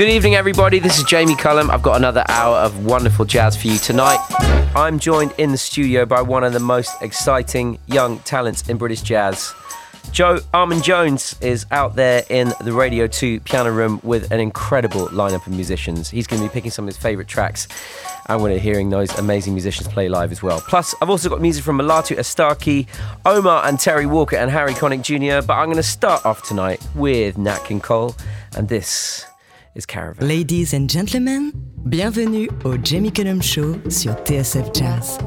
Good evening, everybody. This is Jamie Cullum. I've got another hour of wonderful jazz for you tonight. I'm joined in the studio by one of the most exciting young talents in British jazz. Joe Armon Jones is out there in the Radio 2 piano room with an incredible lineup of musicians. He's going to be picking some of his favourite tracks and we're hearing those amazing musicians play live as well. Plus, I've also got music from Mulatu Astatke, Omar and Teri Walker, and Harry Connick Jr. But I'm going to start off tonight with Nat King Cole, and this is Caravan. Ladies and gentlemen, bienvenue au Jamie Cullum Show sur TSF Jazz.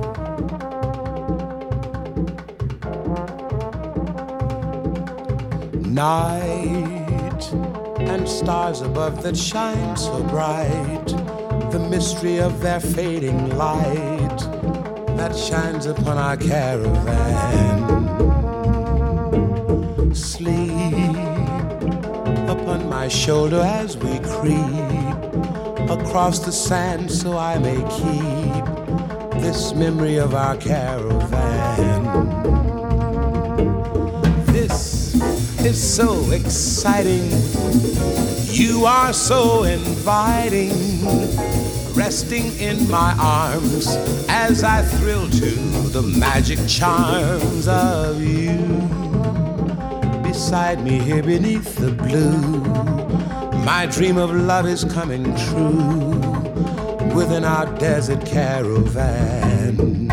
Night and stars above that shine so bright, the mystery of their fading light that shines upon our caravan. Sleep upon my shoulder as we creep across the sand so I may keep this memory of our caravan. This is so exciting. You are so inviting, resting in my arms as I thrill to the magic charms of you beside me here beneath the blue. My dream of love is coming true within our desert caravan.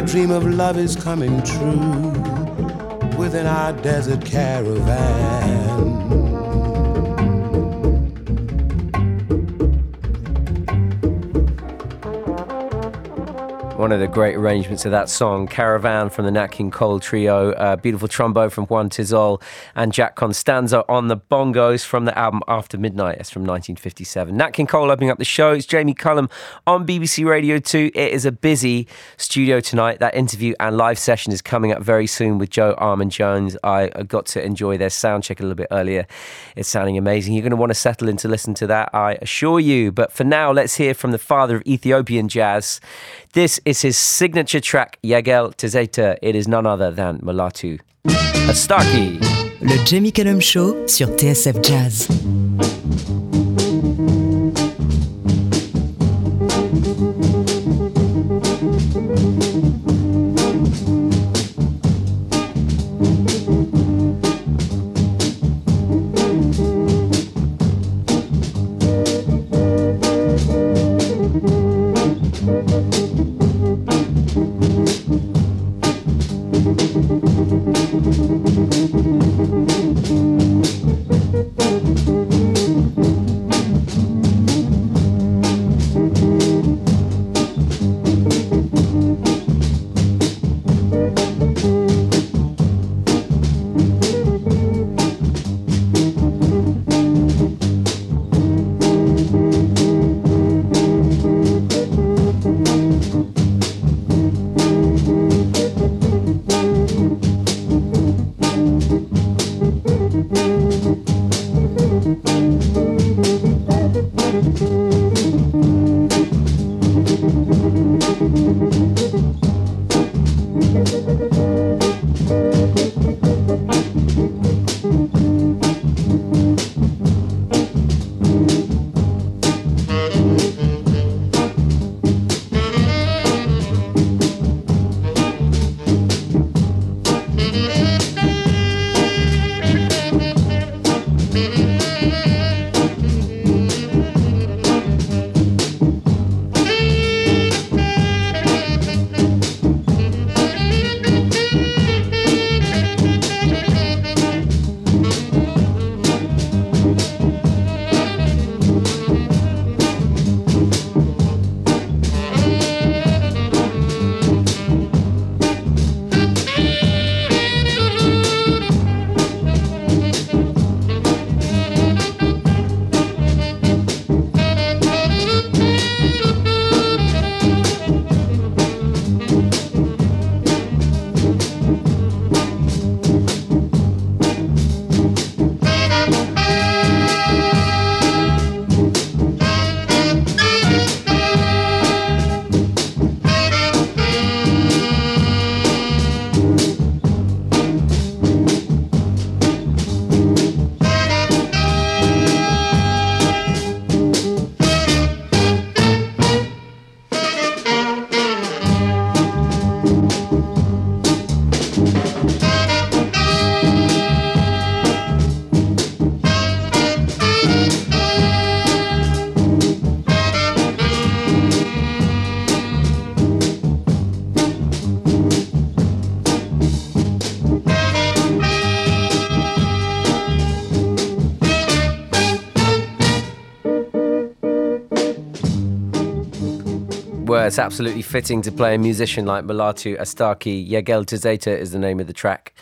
My dream of love is coming true within our desert caravan. One of the great arrangements of that song, Caravan from the Nat King Cole Trio, uh, beautiful trombone from Juan Tizol, and Jack Costanzo on the bongos from the album After Midnight. It's from 1957. Nat King Cole opening up the show. It's Jamie Cullum on BBC Radio 2. It is a busy studio tonight. That interview and live session is coming up very soon with Joe Armon Jones. I got to enjoy their sound check a little bit earlier. It's sounding amazing. You're going to want to settle in to listen to that, I assure you. But for now, let's hear from the father of Ethiopian jazz. This is his signature track, Yegelle Tezeta. It is none other than Mulatu. Astatke. Le Jamie Cullum Show sur TSF Jazz. Words. Absolutely fitting to play a musician like Mulatu Astatke. Yegelle Tezeta is the name of the track.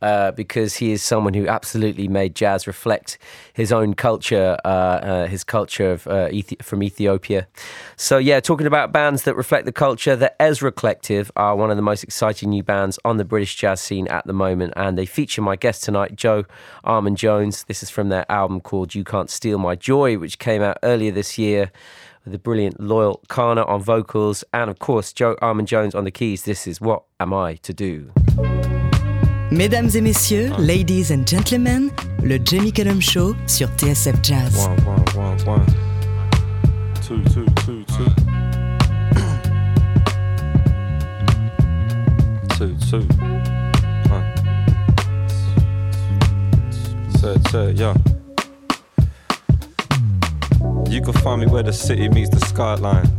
Uh, because he is someone who absolutely made jazz reflect his own culture, uh, uh, his culture of, uh, Ethi- from Ethiopia. So, yeah, talking about bands that reflect the culture, the Ezra Collective are one of the most exciting new bands on the British jazz scene at the moment, and they feature my guest tonight, Joe Armon Jones. This is from their album called You Can't Steal My Joy, which came out earlier this year the brilliant Loyle Carner on vocals, and of course, Joe Armon Jones on the keys. This is What Am I to Do? Mesdames et messieurs, ladies and gentlemen, le Jamie Cullum Show sur TSF Jazz. One, one, one, one. Two, two, two, two. two, two. One. Say, say, yeah. You can find me where the city meets the skyline.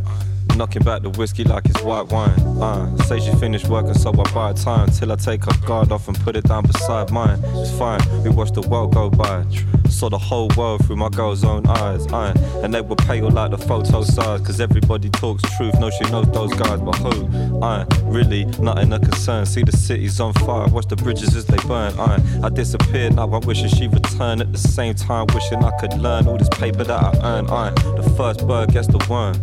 Knocking back the whiskey like it's white wine. Uh, say she finished working, so I buy time till I take her guard off and put it down beside mine. It's fine, we watch the world go by. Saw the whole world through my girl's own eyes. Uh, and they were pale like the photo size, cause everybody talks truth. No, she knows those guys, but who? Uh, really, nothing a concern. See the city's on fire, watch the bridges as they burn. Uh, I disappeared, now I'm wishing she returned at the same time, wishing I could learn all this paper that I earn. Uh, the first bird gets the worm.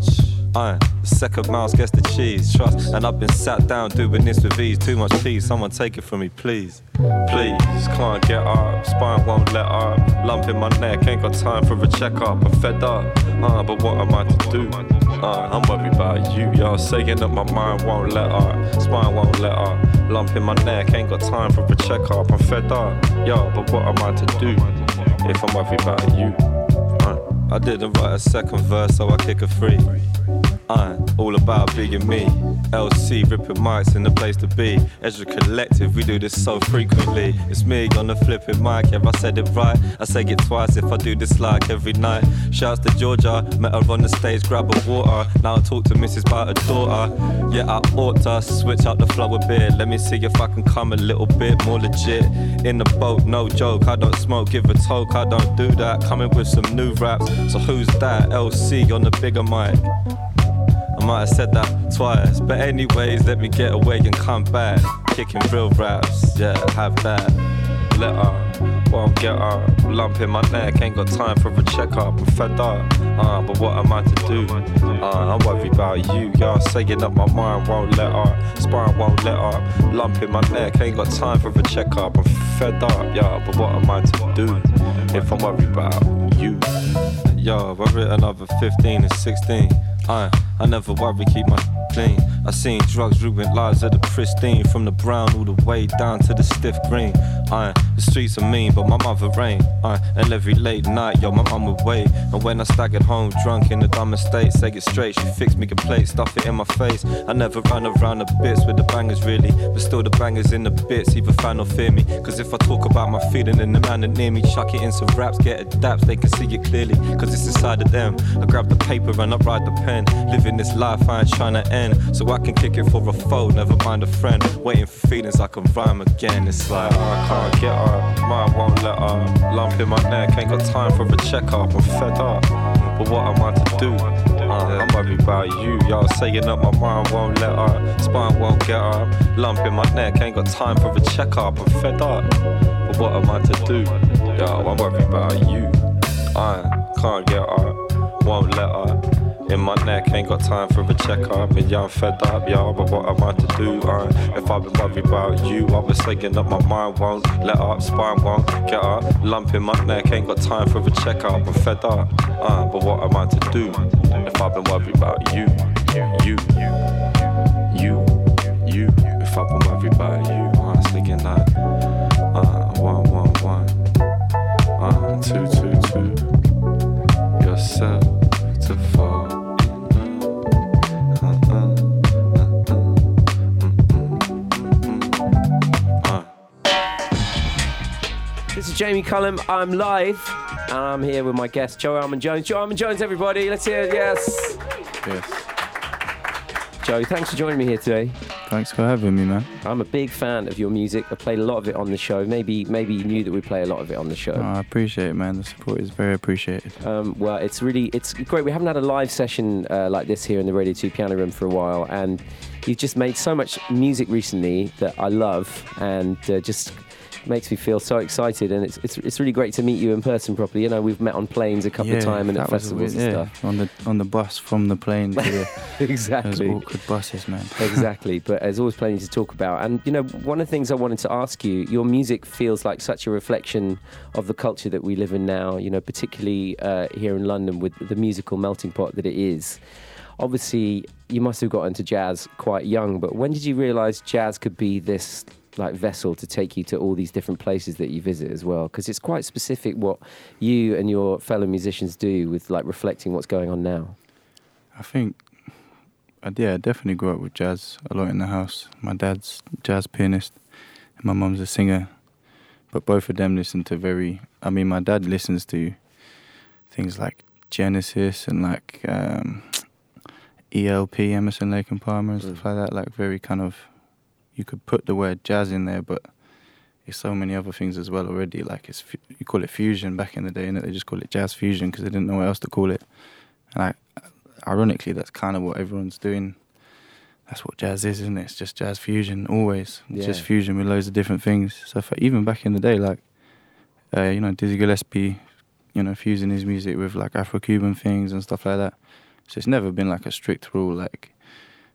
Uh, the second mouse gets the cheese, trust. And I've been sat down doing this with ease. Too much peace, someone take it from me, please. Please, can't get up, spine won't let up. Lump in my neck, ain't got time for a checkup. I'm fed up, uh, but what am I to do? Uh, I'm worried about you, y'all saying that my mind won't let up, spine won't let up. Lump in my neck, ain't got time for a checkup. I'm fed up, yo, but what am I to do if I'm worried about you? Uh, I didn't write a second verse, so I kick a free. I'm all about being me. LC ripping mics in the place to be. Ezra Collective, we do this so frequently. It's me on the flipping mic, yeah, I said it right. I say it twice if I do this like every night. Shouts to Georgia, met her on the stage, grab a water. Now I talk to Mrs. about her daughter. Yeah, I ought to switch up the flow a bit. Let me see if I can come a little bit more legit. In the boat, no joke. I don't smoke, give a toke, I don't do that. Coming with some new raps. So who's that? LC on the bigger mic. I might have said that twice. But anyways, let me get away and come back. Kicking real raps, yeah, have that. Let her, won't get her. Lump in my neck, ain't got time for a checkup. I'm fed up, uh, but what am I to do? Uh, I'm worried about you, y'all saying up my mind won't let up. Spine won't let up. Lump in my neck, ain't got time for a checkup. I'm fed up, yeah, but what am I to do if I'm worried about you? Yo, I writ another 15 and 16. I, I never worry, keep my clean. I seen drugs ruin lives of the pristine, from the brown all the way down to the stiff green. I, the streets are mean, but my mother ain't. I, and every late night, yo, my mum would wait. And when I staggered home drunk in a dumb state, say it straight, she fixed me a plate, stuff it in my face. I never run around the bits with the bangers really, but still the bangers in the bits, either fan or fear me. Cause if I talk about my feeling and the man that near me, chuck it in some raps, get adapts, they can see it clearly. Cause it's inside of them. I grab the paper and I write the pen. Living this life I ain't trying to end. So I can kick it for a foe, never mind a friend. Waiting for feelings I can rhyme again. It's like, I can't get up, mind won't let up. Lump in my neck, ain't got time for a checkup. I'm fed up, but what am I to do? Uh, I'm worried about you, y'all saying up my mind won't let up, spine won't get up. Lump in my neck, ain't got time for a checkup. I'm fed up, but what am I to do? Yo, I'm worried about you. I can't get up, won't let up. In my neck, ain't got time for a checkup. And yeah, I'm fed up, y'all, but what am I to do? Uh, if I've been worried about you, I was thinking up my mind won't let up, spine won't get up. Lump in my neck, ain't got time for a checkup. I'm fed up, uh, but what am I to do? If I've been worried about you, you, you, you, you. if I've been worried about you, I was thinking like, is Jamie Cullum. I'm live, and I'm here with my guest, Joe Armon Jones. Joe Armon Jones, everybody. Let's hear it. Yes. Yes. Joe, Thanks for joining me here today. Thanks for having me, man. I'm a big fan of your music. I played a lot of it on the show. Maybe maybe you knew that we play a lot of it on the show. Oh, I appreciate it, man. The support is very appreciated. Um, well, it's really it's great. We haven't had a live session uh, like this here in the Radio 2 Piano Room for a while, and you've just made so much music recently that I love, and uh, just makes me feel so excited. And it's, it's it's really great to meet you in person properly. You know, we've met on planes a couple yeah, of times and at festivals weird- and yeah, stuff. on the on the bus from the plane to the those exactly. awkward buses, man. exactly. But there's always plenty to talk about. And, you know, one of the things I wanted to ask you, your music feels like such a reflection of the culture that we live in now, you know, particularly uh, here in London with the musical melting pot that it is. Obviously, you must have got into jazz quite young, but when did you realize jazz could be this like vessel to take you to all these different places that you visit as well because it's quite specific what you and your fellow musicians do with like reflecting what's going on now I think, uh, yeah, I definitely grew up with jazz a lot in the house. My dad's jazz pianist, and my mum's a singer. But both of them listen to very. I mean, my dad listens to things like Genesis and like um, ELP, Emerson, Lake and Palmer, and stuff Mm. like that. Like very kind of, you could put the word jazz in there, but it's so many other things as well already. Like it's you call it fusion back in the day, and they just call it jazz fusion because they didn't know what else to call it. And I, ironically, that's kind of what everyone's doing. That's what jazz is, isn't it? It's just jazz fusion always. It's just fusion with loads of different things. So for, even back in the day, like uh, you know, Dizzy Gillespie, you know, fusing his music with like Afro-Cuban things and stuff like that. So it's never been like a strict rule, like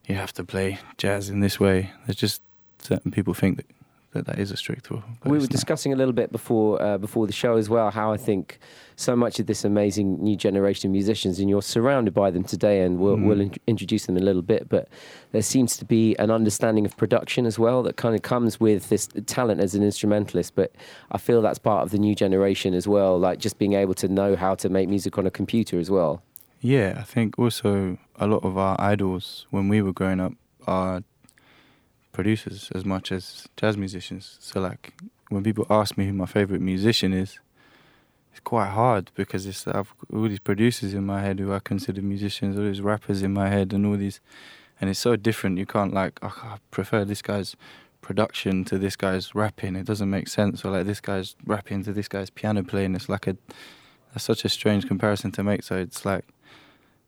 you have to play jazz in this way. There's just certain people think that that, that is a strict rule. we were discussing a little bit before uh, before the show as well how I think so much of this amazing new generation of musicians and you're surrounded by them today and we'll, Mhm. we'll in- introduce them in a little bit but there seems to be an understanding of production as well that kind of comes with this talent as an instrumentalist but I feel that's part of the new generation as well like just being able to know how to make music on a computer as well Yeah, I think also a lot of our idols when we were growing up are producers as much as jazz musicians. So like when people ask me who my favorite musician is, it's quite hard because it's I've all these producers in my head who I consider musicians, all these rappers in my head, and all these, and it's so different. You can't like oh, I prefer this guy's production to this guy's rapping. It doesn't make sense. Or like this guy's rapping to this guy's piano playing. It's like a that's such a strange comparison to make. So it's like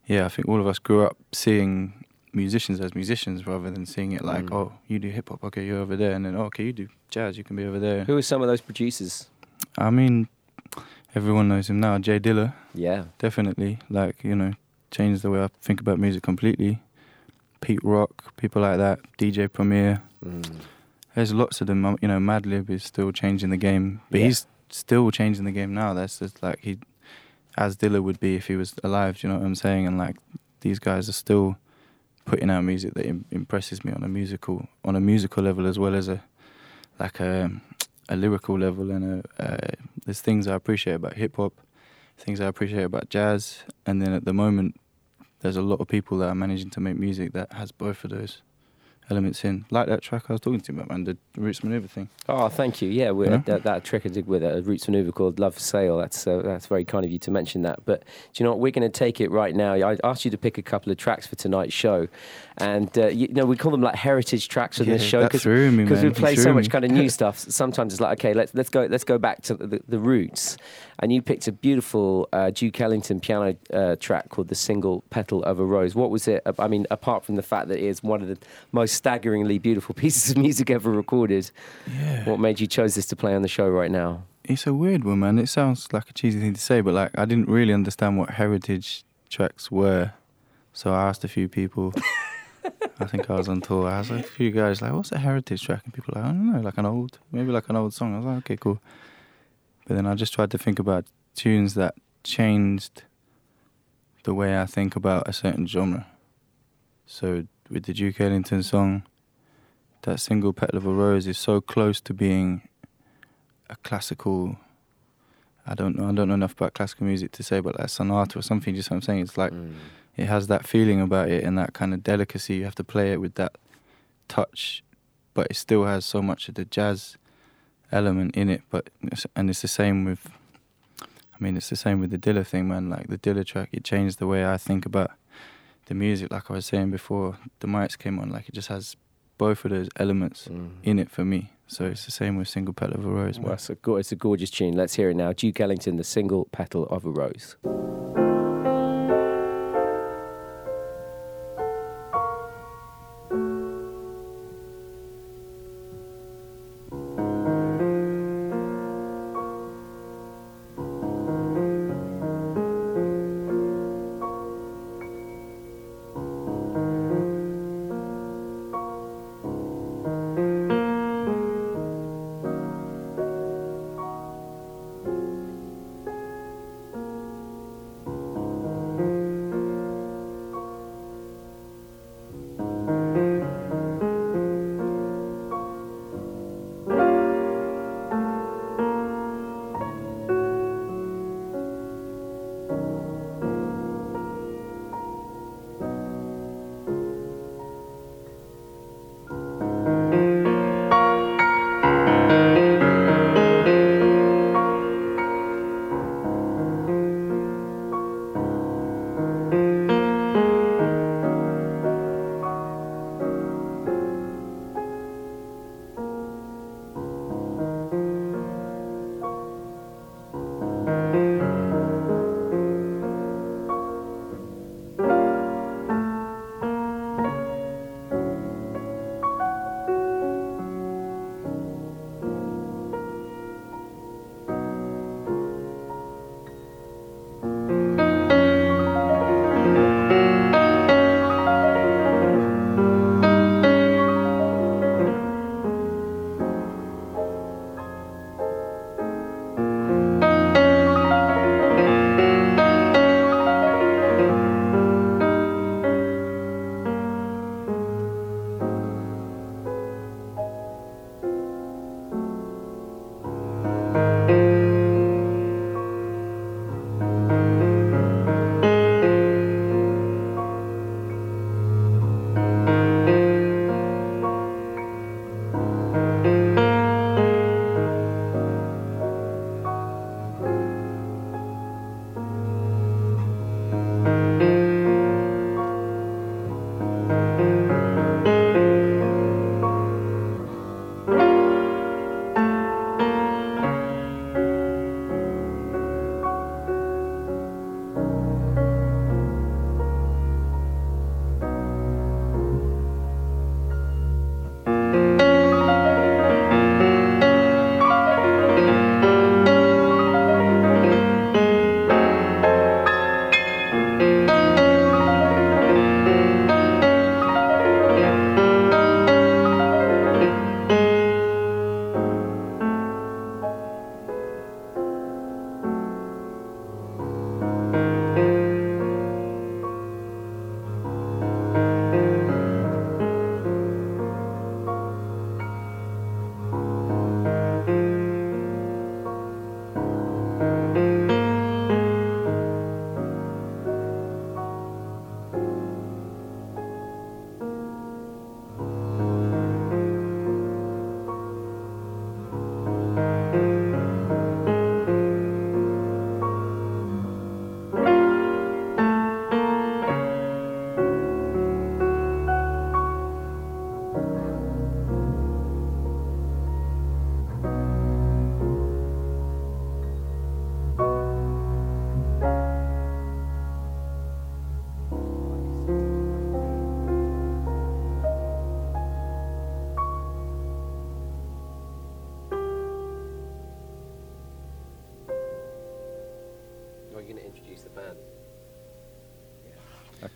yeah, I think all of us grew up seeing musicians as musicians rather than seeing it like, Mm. oh, you do hip hop, okay, you're over there, and then oh, okay, you do jazz, you can be over there. who are some of those producers I mean, everyone knows him now. J Dilla, yeah definitely, like you know, changed the way I think about music completely. Pete Rock, people like that, DJ Premier. Mm. There's lots of them. um, You know, Madlib is still changing the game, but Yeah. he's still changing the game now. That's just like he, as Dilla would be if he was alive. Do you know what I'm saying? And like these guys are still putting out music that Im- impresses me on a musical on a musical level as well as a like a a lyrical level and a uh, there's things I appreciate about hip hop, things I appreciate about jazz, and then at the moment there's a lot of people that are managing to make music that has both of those elements in. Like that track I was talking to you about, man, the Roots Manuva thing. Oh, thank you. Yeah, we're, Yeah. That, that trick I did with a Roots Manuva called Love for Sale. That's uh, that's very kind of you to mention that. But do you know what? We're going to take it right now. I asked you to pick a couple of tracks for tonight's show, and uh, you, know we call them like heritage tracks on this show that threw me, because we play so much kind of new stuff. Sometimes it's like okay, let's let's go let's go back to the, the roots. And you picked a beautiful uh, Duke Ellington piano uh, track called "The Single Petal of a Rose." What was it? I mean, apart from the fact that it is one of the most staggeringly beautiful pieces of music ever recorded, Yeah. what made you chose this to play on the show right now? It's a weird one, man. It sounds like a cheesy thing to say, but like I didn't really understand what heritage tracks were, so I asked a few people. I think I was on tour. I asked a few guys like, "What's a heritage track?" And people were like, "I don't know, like an old, maybe like an old song." I was like, "Okay, cool." But then I just tried to think about tunes that changed the way I think about a certain genre. So with the Duke Ellington song, that single petal of a rose is so close to being a classical. I don't know. I don't know enough about classical music to say, but like sonata or something. Just what I'm saying. It's like Mm. it has that feeling about it and that kind of delicacy. You have to play it with that touch, but it still has so much of the jazz element in it. But and it's the same with. I mean, it's the same with the Dilla thing, man. Like the Dilla track, it changed the way I think about the music, like I was saying before, the mics came on, like it just has both of those elements Mm. in it for me. So it's the same with Single Petal of a Rose. Well, it's, a, it's a gorgeous tune. Let's hear it now. Duke Ellington, The Single Petal of a Rose.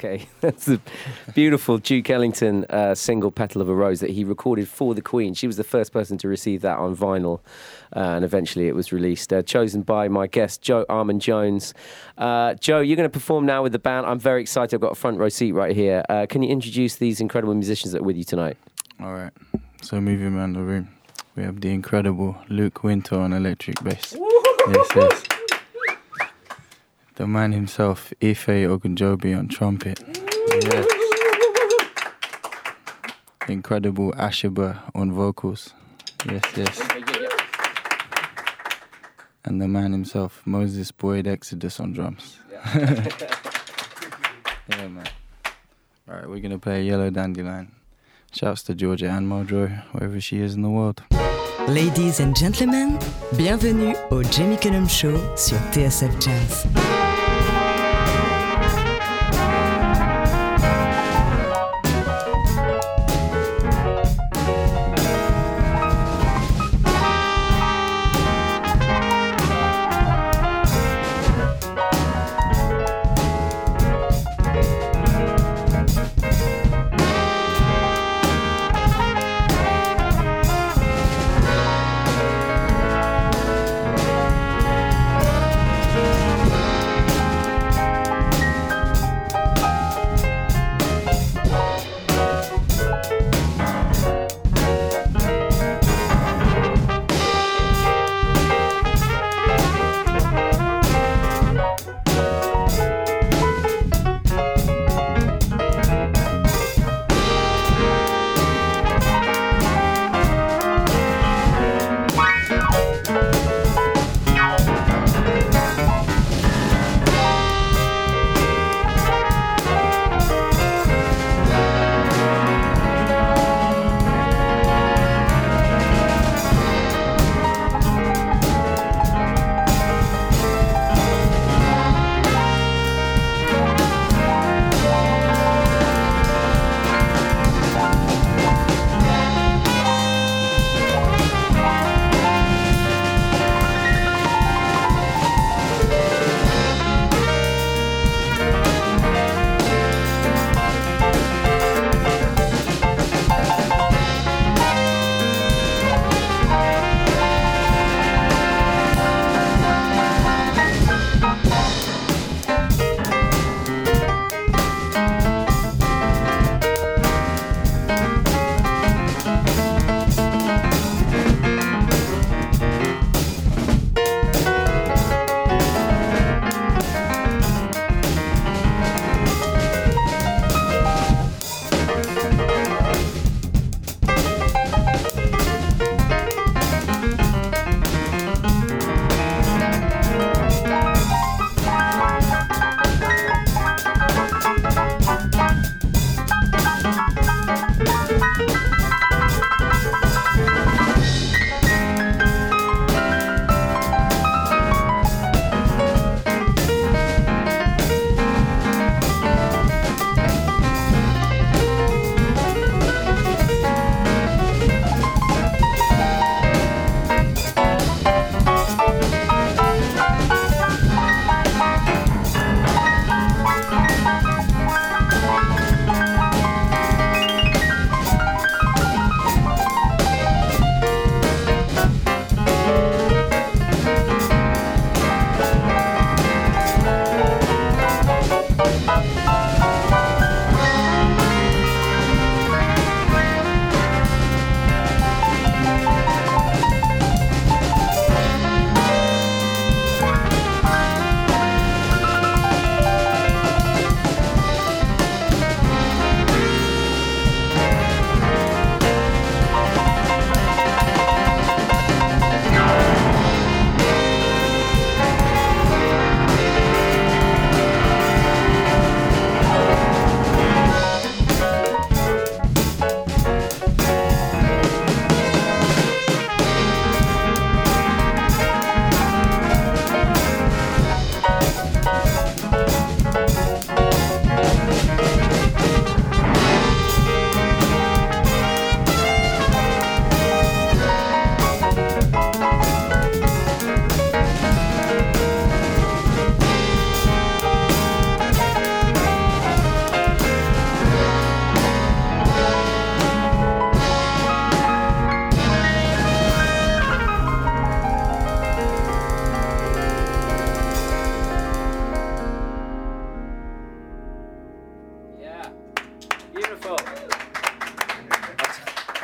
Okay, that's a beautiful Duke Ellington uh, single "Petal of a Rose" that he recorded for the Queen. She was the first person to receive that on vinyl, uh, and eventually it was released. Uh, chosen by my guest Joe Armon Jones. Uh, Joe, you're going to perform now with the band. I'm very excited. I've got a front row seat right here. Uh, can you introduce these incredible musicians that are with you tonight? All right. So moving around the room, we have the incredible Luke Winter on electric bass. Yes, yes. The man himself, Ife Ogunjobi on trumpet. Yes. Incredible Asheber on vocals. Yes, yes. And the man himself, Moses Boyd Exodus on drums. yeah, man. All right, we're gonna play Yellow Dandelion. Shouts to Georgia and Marjorie, wherever she is in the world. Ladies and gentlemen, bienvenue au Jamie Cullum Show sur TSF Jazz.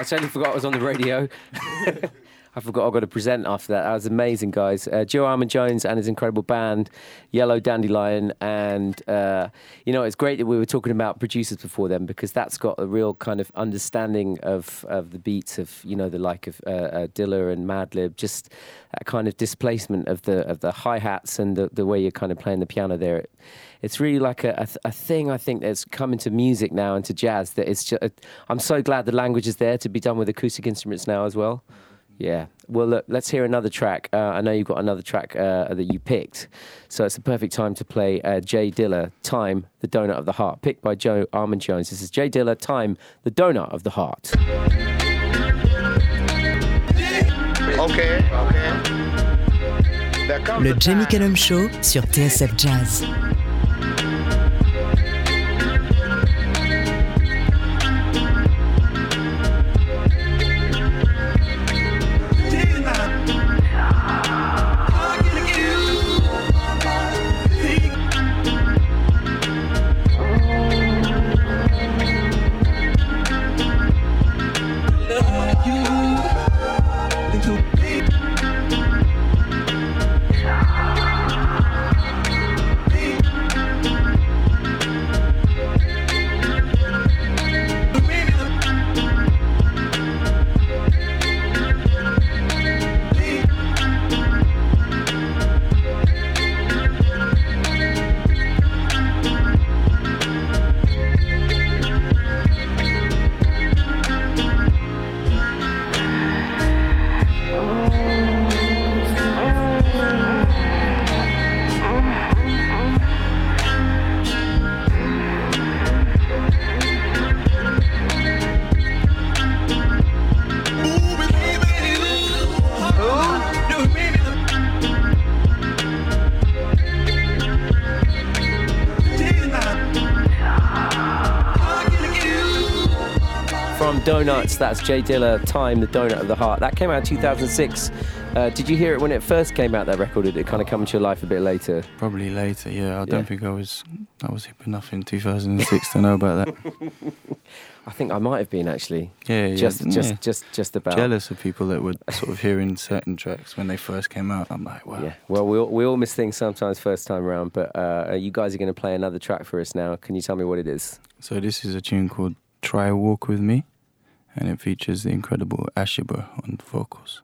Totally forgot I was on the radio. I forgot I've got to present after that. That was amazing, guys. Uh, Joe Armon Jones and his incredible band, Yellow Dandelion. And, uh, you know, it's great that we were talking about producers before them because that's got a real kind of understanding of, of the beats of, you know, the like of uh, uh, Dilla and Madlib, just that kind of displacement of the of the hi hats and the, the way you're kind of playing the piano there. It, it's really like a, a, a, thing I think that's coming to music now and to jazz that it's just, I'm so glad the language is there to be done with acoustic instruments now as well. Yeah. Well, look, let's hear another track. Uh, I know you've got another track uh, that you picked. So it's a perfect time to play uh, J Dilla, Time, the Donut of the Heart, picked by Joe Armon Jones. This is J Dilla, Time, the Donut of the Heart. Okay, okay. Le Jamie Cullum Show sur TSF Jazz. That's J Dilla, Time, the Donut of the Heart. That came out in 2006. Uh, did you hear it when it first came out? That record, did it kind of come into your life a bit later? Probably later. Yeah, I don't think I was. I was hip enough in 2006 to know about that. I think I might have been actually. Yeah, yeah. Just, yeah. just, just, just about. Jealous of people that were sort of hearing certain tracks when they first came out. I'm like, wow. Yeah. Well, we all, we all miss things sometimes first time around, but uh, you guys are going to play another track for us now. Can you tell me what it is? So this is a tune called "Try a Walk with Me." And it features the incredible Asheber on vocals.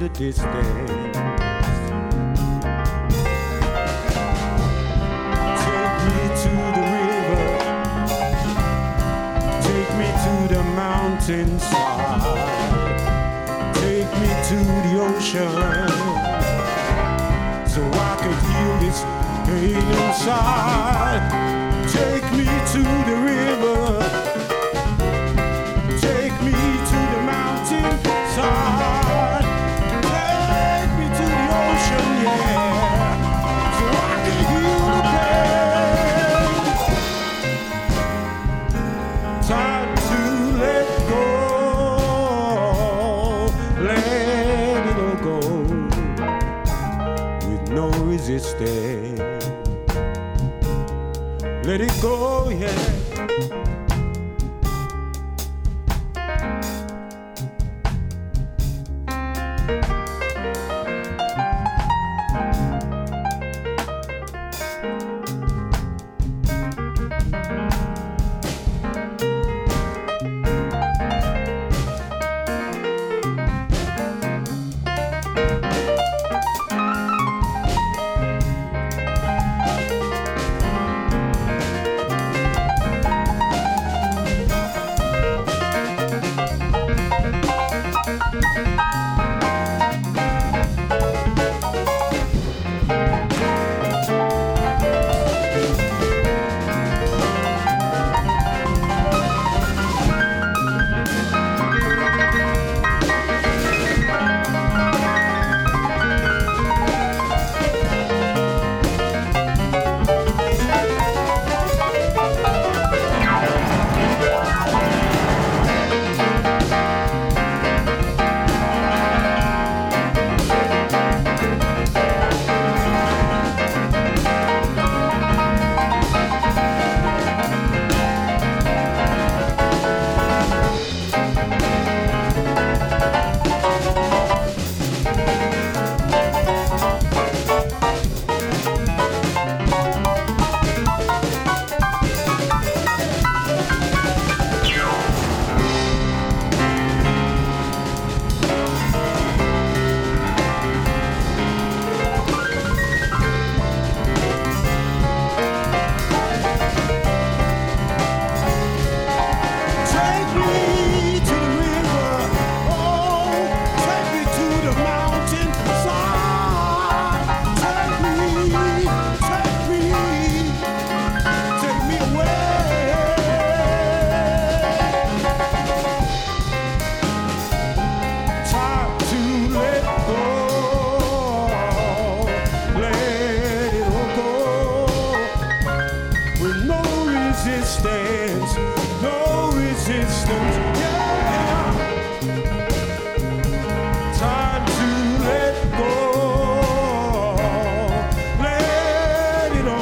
quite distance. Take me to the river, take me to the mountainside, take me to the ocean, so I can heal this pain inside. Take me to the river.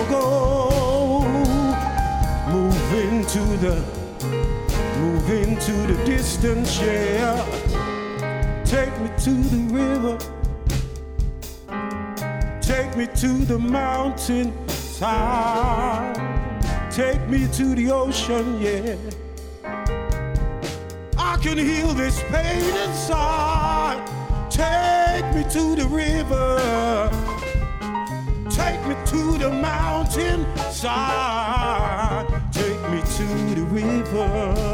Go. Move into the, move into the distance. Yeah. Take me to the river. Take me to the mountain side. Take me to the ocean, yeah. I can heal this pain inside. Take me to the river. Take me to the mountain side. Take me to the river.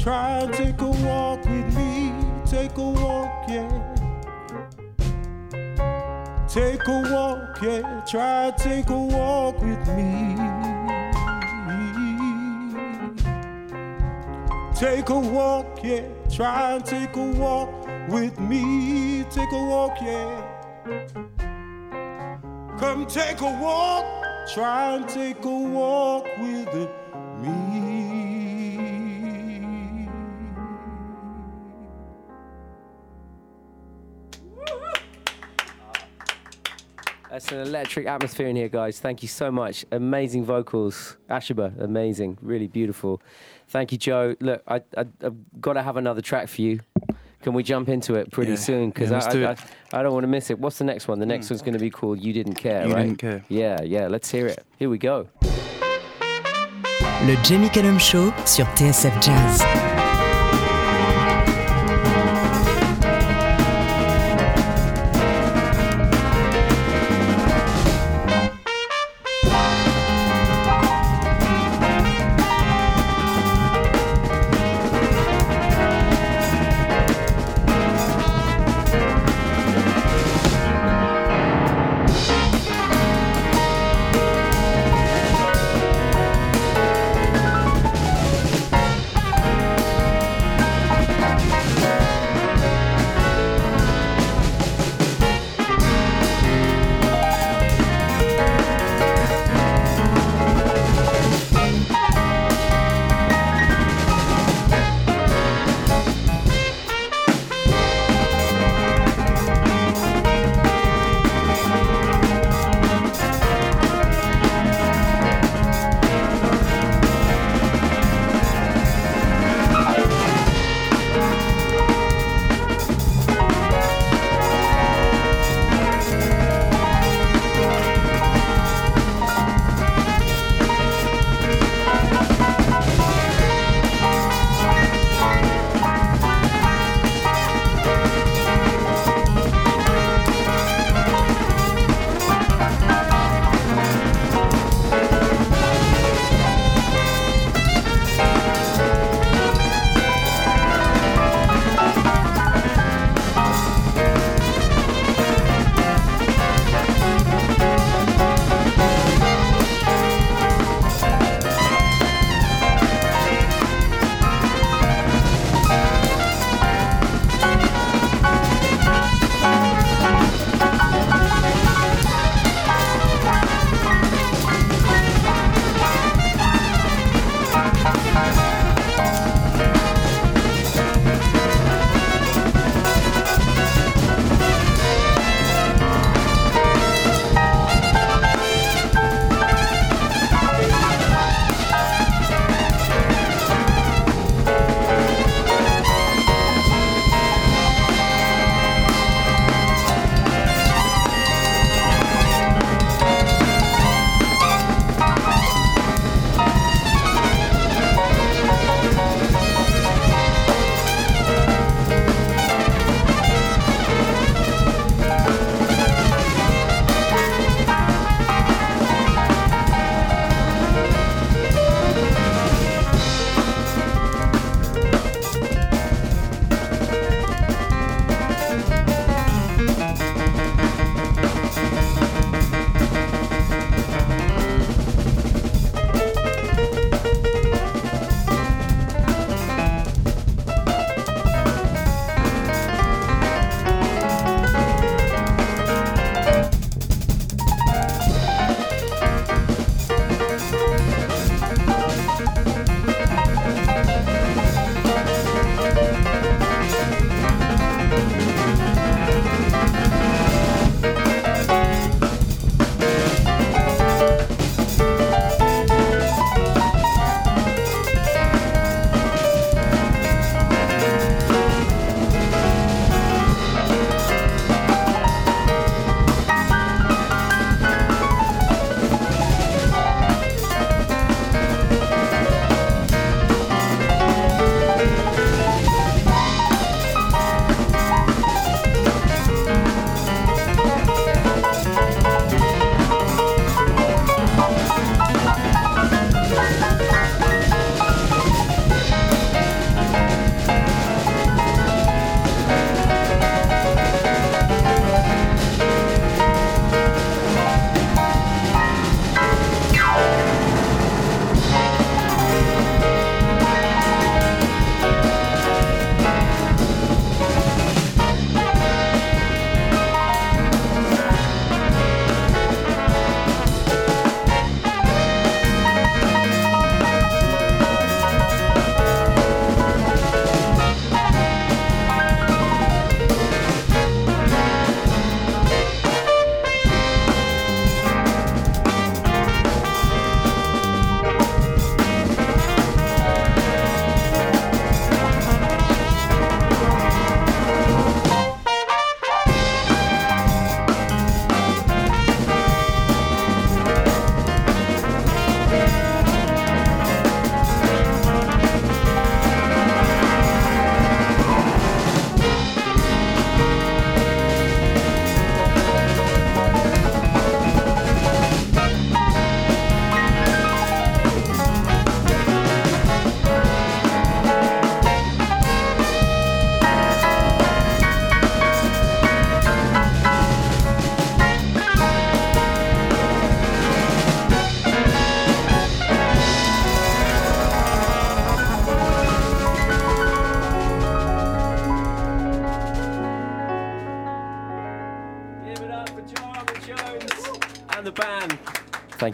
Try and take a walk with me. Take a walk, yeah. Take a walk, yeah. Try and take a walk with me. Take a walk, yeah. Try and take a walk with me. Take a walk, yeah. Come take a walk. Try and take a walk with me. That's an electric atmosphere in here, guys. Thank you so much. Amazing vocals. Asheber, amazing. Really beautiful. Thank you, Joe. Look, I, I, I've got to have another track for you. Can we jump into it pretty Yeah. soon? Because Yeah, let's do I. I, I don't want to miss it. What's the next one? The next mm. one's going to be called You Didn't Care, You right? Didn't Care. Yeah, yeah. Let's hear it. Here we go. Le Jamie Cullum Show sur TSF Jazz.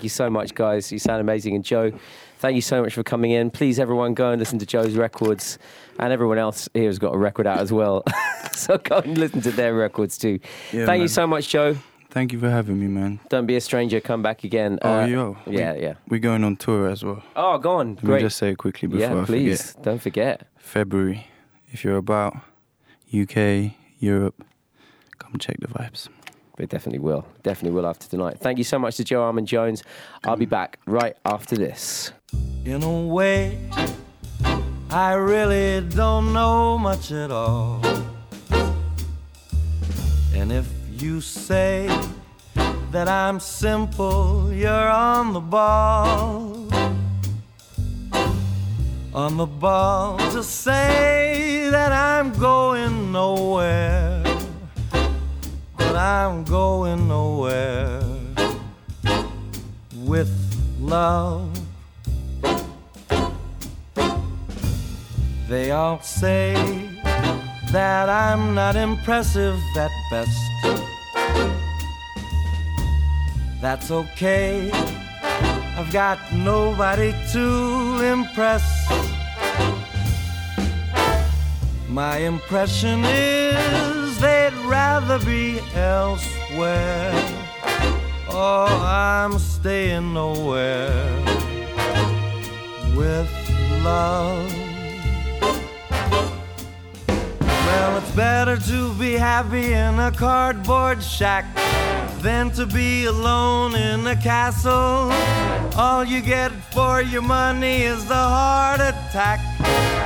You so much, guys. You sound amazing. And Joe, thank you so much for coming in. Please, everyone, go and listen to Joe's records. And everyone else here has got a record out as well. so go and listen to their records too. Yeah, thank you so much, Joe. Thank you for having me, man. Don't be a stranger. Come back again. Oh, Uh, yo. Yeah, we, yeah. We're going on tour as well. Oh, go on. Let me just say it quickly before yeah, I please. forget. Don't forget. February. If you're about UK, Europe, come check the vibes. We definitely will. Definitely will after tonight. Thank you so much to Joe Armon Jones. I'll be back right after this. In a way, I really don't know much at all. And if you say that I'm simple, you're on the ball. On the ball to say that I'm going nowhere. But I'm going nowhere with love. They all say that I'm not impressive at best. That's okay. I've got nobody to impress. My impression is they'd rather be elsewhere. Oh, I'm staying nowhere with love. Well, it's better to be happy in a cardboard shack than to be alone in a castle. All you get for your money is the heart attack.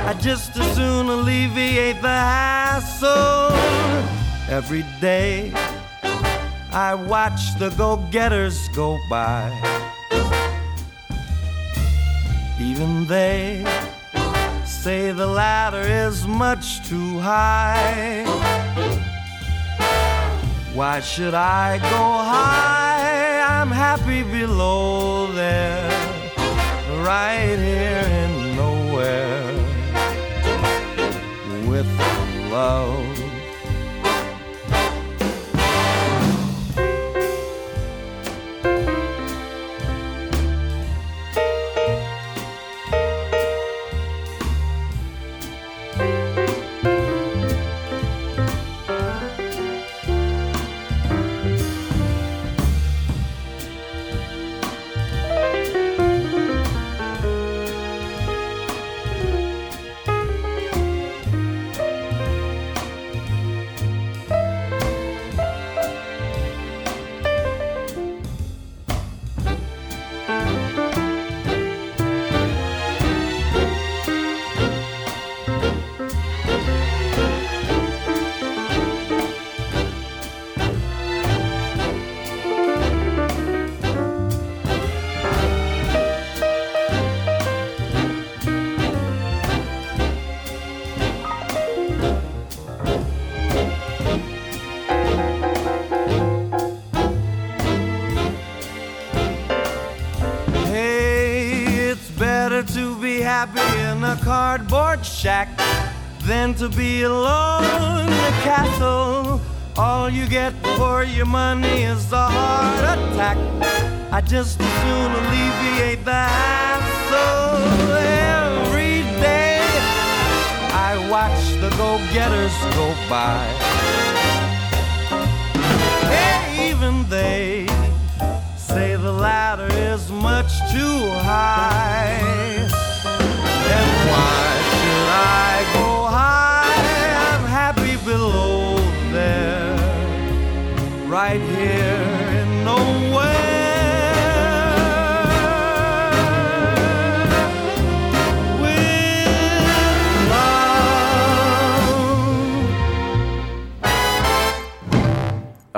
I just as soon alleviate the hassle. Every day I watch the go getters go by. Even they say the ladder is much too high. Why should I go high? I'm happy below there, right here love. Shack than to be alone in a castle. All you get for your money is a heart attack. I just as soon alleviate the hassle every day. I watch the go-getters go by. Hey, even they say the ladder is much too high. Then why I go high? I'm happy below there, right here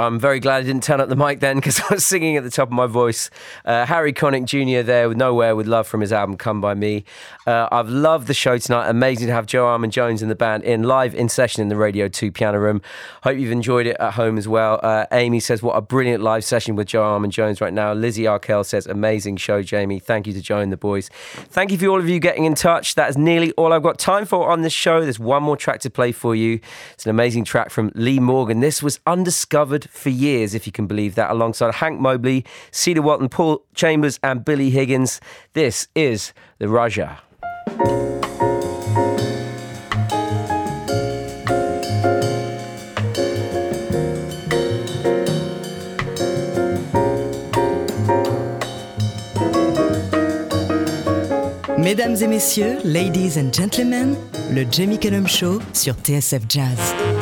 I'm very glad I didn't turn up the mic then because I was singing at the top of my voice. Uh, Harry Connick Jr. there with Nowhere with Love from his album Come By Me. Uh, I've loved the show tonight. Amazing to have Joe Armon Jones and the band in live in session in the Radio 2 piano room. Hope you've enjoyed it at home as well. Uh, Amy says, What a brilliant live session with Joe Armon Jones right now. Lizzie Arkell says, Amazing show, Jamie. Thank you to Joe and the boys. Thank you for all of you getting in touch. That is nearly all I've got time for on this show. There's one more track to play for you. It's an amazing track from Lee Morgan. This was Undiscovered for years, if you can believe that, alongside Hank Mobley, Cedar Walton, Paul Chambers, and Billy Higgins. This is the Rajah. Mesdames et messieurs, ladies and gentlemen, le Jamie Cullum Show sur TSF Jazz.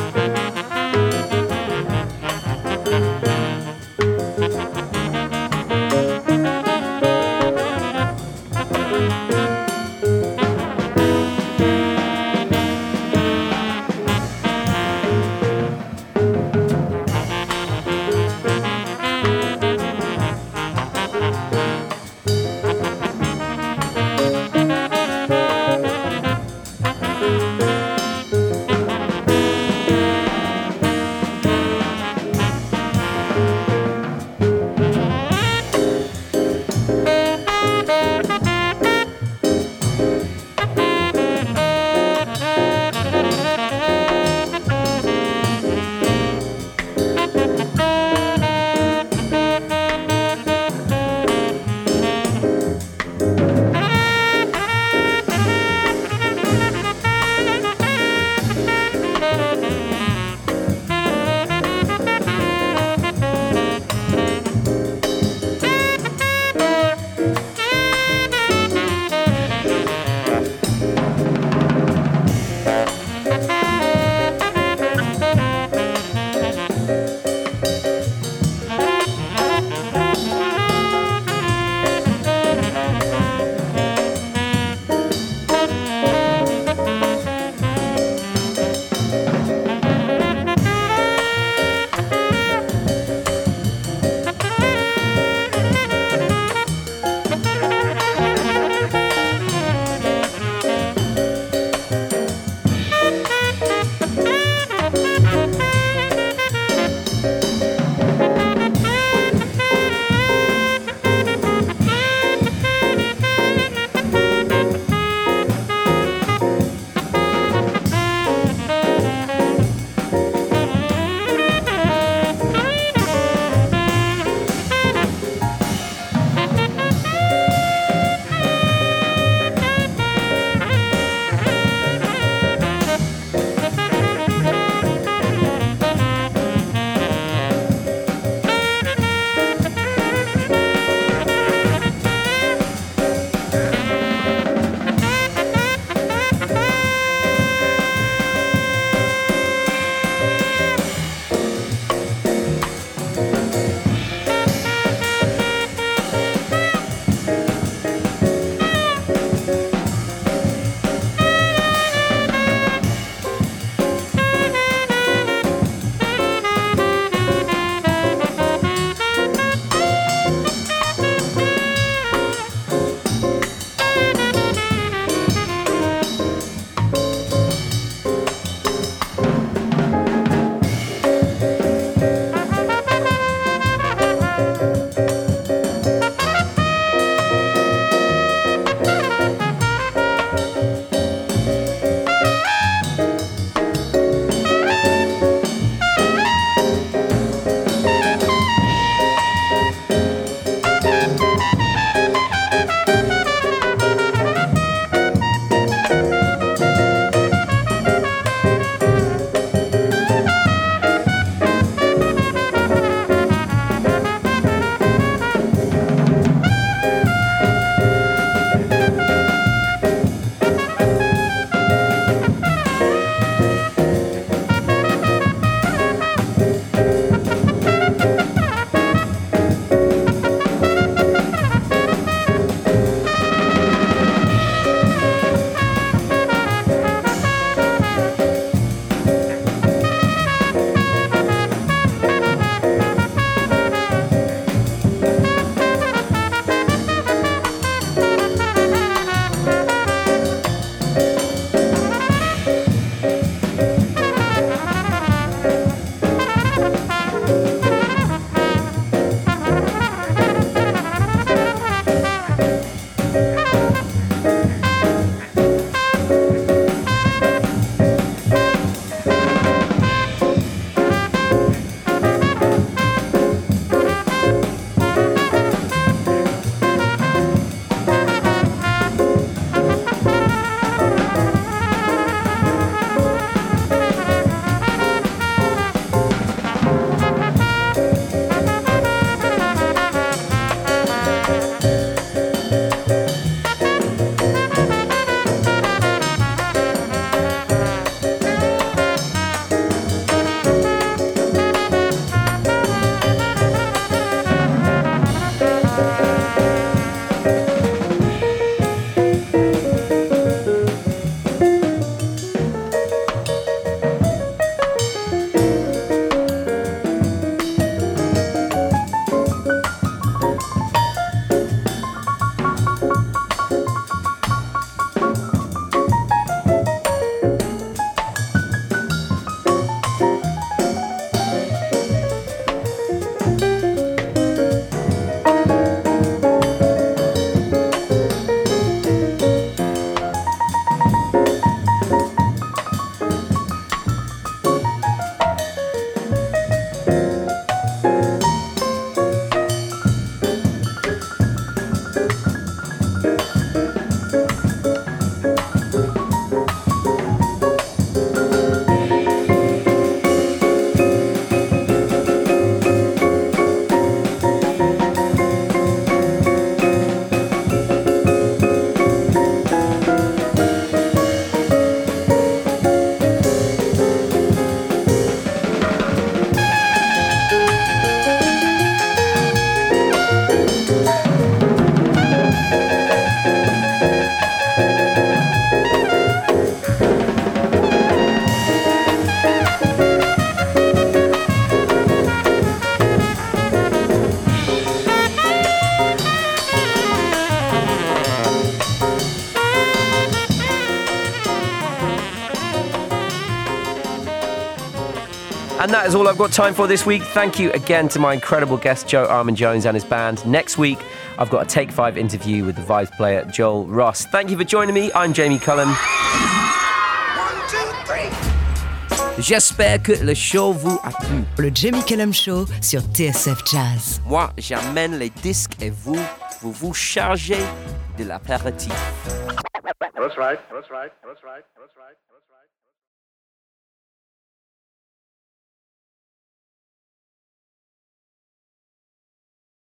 That is all I've got time for this week. Thank you again to my incredible guest, Joe Armon Jones, and his band. Next week, I've got a Take Five interview with the Vibes player, Joel Ross. Thank you for joining me. I'm Jamie Cullum. One, two, three. J'espère que le show vous a plu. Le Jamie Cullum Show sur TSF Jazz. Moi, j'amène les disques et vous, vous vous chargez de l'apéritif. That's. That's right. That's right. That's right. That's right.